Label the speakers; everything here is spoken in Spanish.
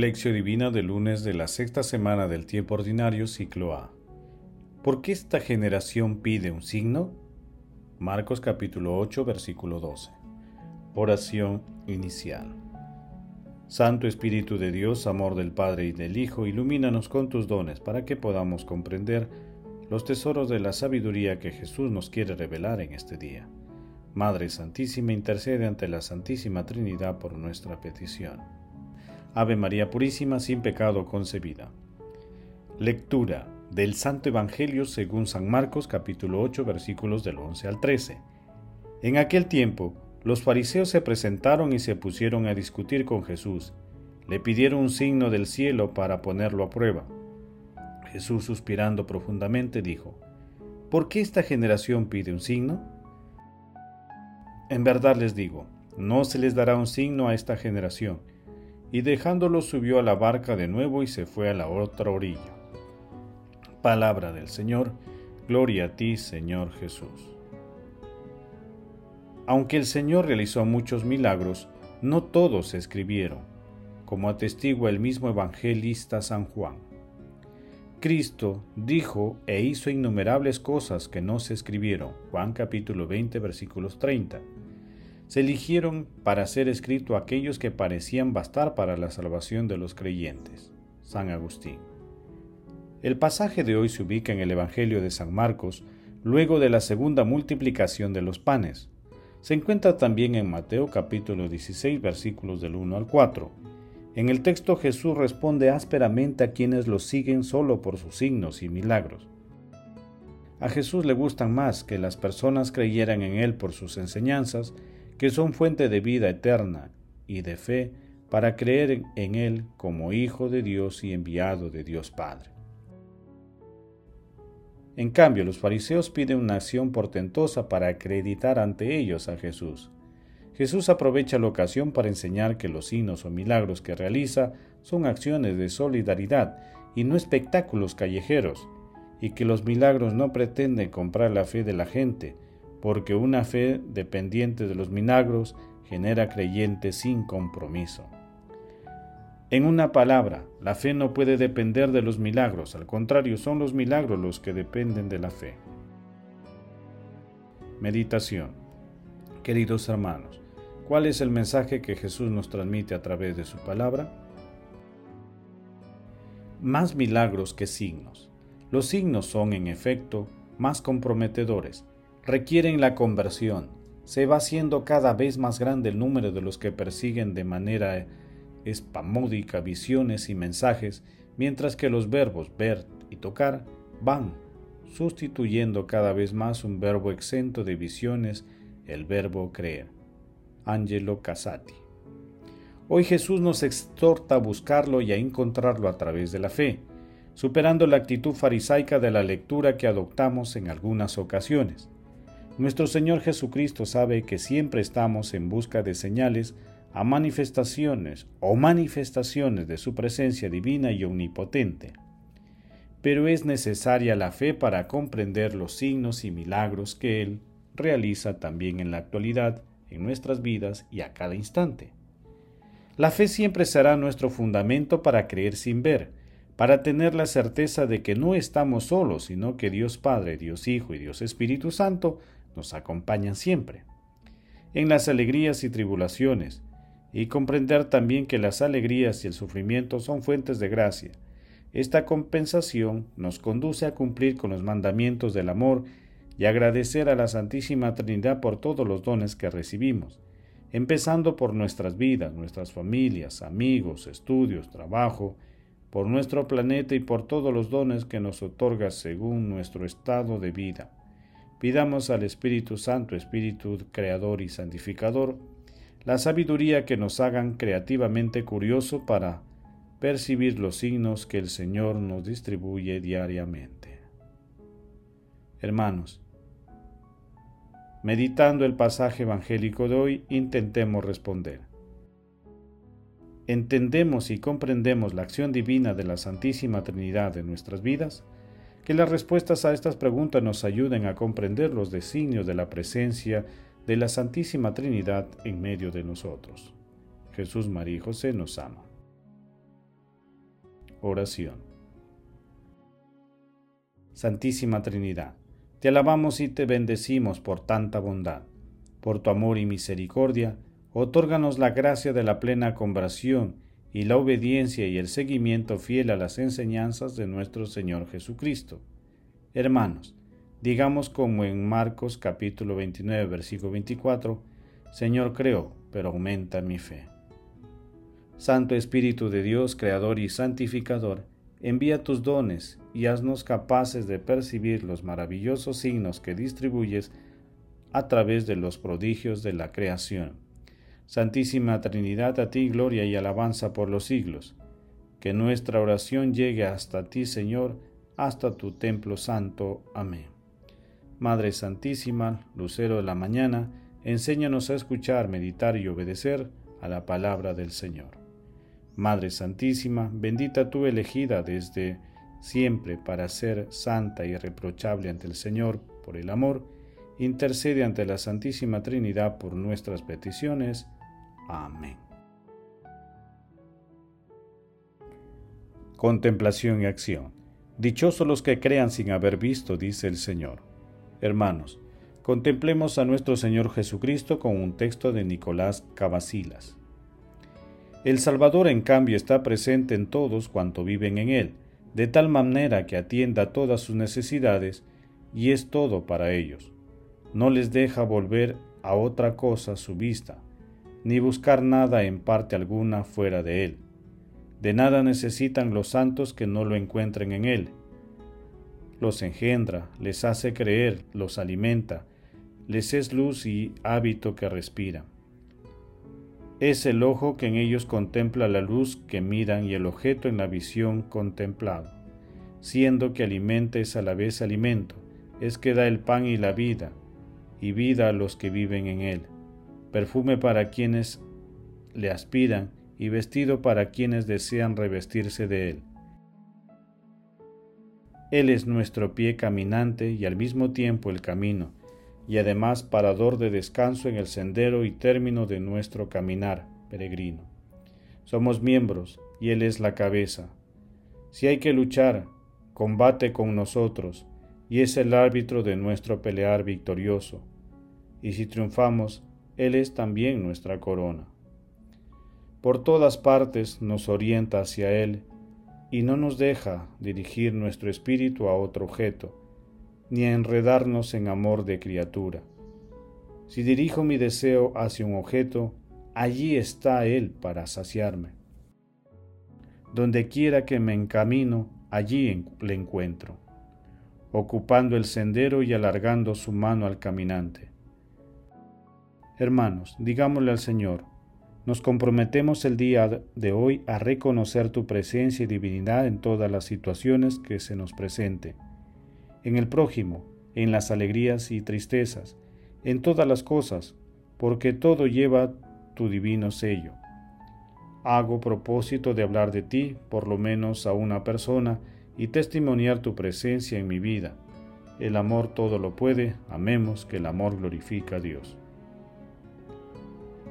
Speaker 1: Lección Divina del lunes de la sexta semana del tiempo ordinario, ciclo A. ¿Por qué esta generación pide un signo? Marcos capítulo 8, versículo 12. Oración inicial. Santo Espíritu de Dios, amor del Padre y del Hijo, ilumínanos con tus dones para que podamos comprender los tesoros de la sabiduría que Jesús nos quiere revelar en este día. Madre Santísima, intercede ante la Santísima Trinidad por nuestra petición. Ave María Purísima, sin pecado concebida. Lectura del Santo Evangelio según San Marcos capítulo 8 versículos del 11 al 13. En aquel tiempo, los fariseos se presentaron y se pusieron a discutir con Jesús. Le pidieron un signo del cielo para ponerlo a prueba. Jesús, suspirando profundamente, dijo, ¿Por qué esta generación pide un signo? En verdad les digo, no se les dará un signo a esta generación y dejándolo subió a la barca de nuevo y se fue a la otra orilla. Palabra del Señor, gloria a ti, Señor Jesús. Aunque el Señor realizó muchos milagros, no todos se escribieron, como atestigua el mismo evangelista San Juan. Cristo dijo e hizo innumerables cosas que no se escribieron. Juan capítulo 20 versículos 30 se eligieron para ser escrito aquellos que parecían bastar para la salvación de los creyentes. San Agustín. El pasaje de hoy se ubica en el Evangelio de San Marcos, luego de la segunda multiplicación de los panes. Se encuentra también en Mateo capítulo 16 versículos del 1 al 4. En el texto Jesús responde ásperamente a quienes lo siguen solo por sus signos y milagros. A Jesús le gustan más que las personas creyeran en Él por sus enseñanzas que son fuente de vida eterna y de fe para creer en Él como Hijo de Dios y enviado de Dios Padre. En cambio, los fariseos piden una acción portentosa para acreditar ante ellos a Jesús. Jesús aprovecha la ocasión para enseñar que los signos o milagros que realiza son acciones de solidaridad y no espectáculos callejeros, y que los milagros no pretenden comprar la fe de la gente, porque una fe dependiente de los milagros genera creyentes sin compromiso. En una palabra, la fe no puede depender de los milagros, al contrario, son los milagros los que dependen de la fe. Meditación. Queridos hermanos, ¿cuál es el mensaje que Jesús nos transmite a través de su palabra? Más milagros que signos. Los signos son, en efecto, más comprometedores, requieren la conversión. Se va haciendo cada vez más grande el número de los que persiguen de manera espamódica visiones y mensajes, mientras que los verbos ver y tocar van sustituyendo cada vez más un verbo exento de visiones, el verbo creer. Angelo Casati. Hoy Jesús nos exhorta a buscarlo y a encontrarlo a través de la fe, superando la actitud farisaica de la lectura que adoptamos en algunas ocasiones. Nuestro Señor Jesucristo sabe que siempre estamos en busca de señales a manifestaciones o manifestaciones de su presencia divina y omnipotente. Pero es necesaria la fe para comprender los signos y milagros que Él realiza también en la actualidad, en nuestras vidas y a cada instante. La fe siempre será nuestro fundamento para creer sin ver, para tener la certeza de que no estamos solos, sino que Dios Padre, Dios Hijo y Dios Espíritu Santo nos acompañan siempre, en las alegrías y tribulaciones, y comprender también que las alegrías y el sufrimiento son fuentes de gracia. Esta compensación nos conduce a cumplir con los mandamientos del amor y agradecer a la Santísima Trinidad por todos los dones que recibimos, empezando por nuestras vidas, nuestras familias, amigos, estudios, trabajo, por nuestro planeta y por todos los dones que nos otorga según nuestro estado de vida. Pidamos al Espíritu Santo, Espíritu Creador y Santificador, la sabiduría que nos hagan creativamente curioso para percibir los signos que el Señor nos distribuye diariamente. Hermanos, meditando el pasaje evangélico de hoy, intentemos responder. ¿Entendemos y comprendemos la acción divina de la Santísima Trinidad en nuestras vidas? Que las respuestas a estas preguntas nos ayuden a comprender los designios de la presencia de la Santísima Trinidad en medio de nosotros. Jesús, María y José nos ama. Oración. Santísima Trinidad, te alabamos y te bendecimos por tanta bondad. Por tu amor y misericordia, otórganos la gracia de la plena conversión y la obediencia y el seguimiento fiel a las enseñanzas de nuestro Señor Jesucristo. Hermanos, digamos como en Marcos capítulo 29 versículo 24, Señor creo, pero aumenta mi fe. Santo Espíritu de Dios, Creador y Santificador, envía tus dones y haznos capaces de percibir los maravillosos signos que distribuyes a través de los prodigios de la creación. Santísima Trinidad, a ti gloria y alabanza por los siglos. Que nuestra oración llegue hasta ti, Señor, hasta tu templo santo. Amén. Madre Santísima, Lucero de la Mañana, enséñanos a escuchar, meditar y obedecer a la palabra del Señor. Madre Santísima, bendita tú elegida desde siempre para ser santa y reprochable ante el Señor por el amor, intercede ante la Santísima Trinidad por nuestras peticiones. Amén. Contemplación y acción. Dichosos los que crean sin haber visto, dice el Señor. Hermanos, contemplemos a nuestro Señor Jesucristo con un texto de Nicolás Cavasilas. El Salvador, en cambio, está presente en todos cuanto viven en Él, de tal manera que atienda todas sus necesidades y es todo para ellos. No les deja volver a otra cosa su vista, ni buscar nada en parte alguna fuera de Él. De nada necesitan los santos que no lo encuentren en Él. Los engendra, les hace creer, los alimenta, les es luz y hábito que respira es el ojo que en ellos contempla la luz que miran y el objeto en la visión contemplado, siendo que alimenta es a la vez alimento, es que da el pan y la vida, y vida a los que viven en él, perfume para quienes le aspiran y vestido para quienes desean revestirse de él. Él es nuestro pie caminante y al mismo tiempo el camino, y además parador de descanso en el sendero y término de nuestro caminar peregrino. Somos miembros y Él es la cabeza. Si hay que luchar, combate con nosotros y es el árbitro de nuestro pelear victorioso. Y si triunfamos, Él es también nuestra corona. Por todas partes nos orienta hacia Él y no nos deja dirigir nuestro espíritu a otro objeto, ni a enredarnos en amor de criatura. Si dirijo mi deseo hacia un objeto, allí está Él para saciarme. Donde quiera que me encamino, allí le encuentro, ocupando el sendero y alargando su mano al caminante. Hermanos, digámosle al Señor, nos comprometemos el día de hoy a reconocer tu presencia y divinidad en todas las situaciones que se nos presenten en el prójimo, en las alegrías y tristezas, en todas las cosas, porque todo lleva tu divino sello. Hago propósito de hablar de ti, por lo menos a una persona, y testimoniar tu presencia en mi vida. El amor todo lo puede, amemos que el amor glorifica a Dios.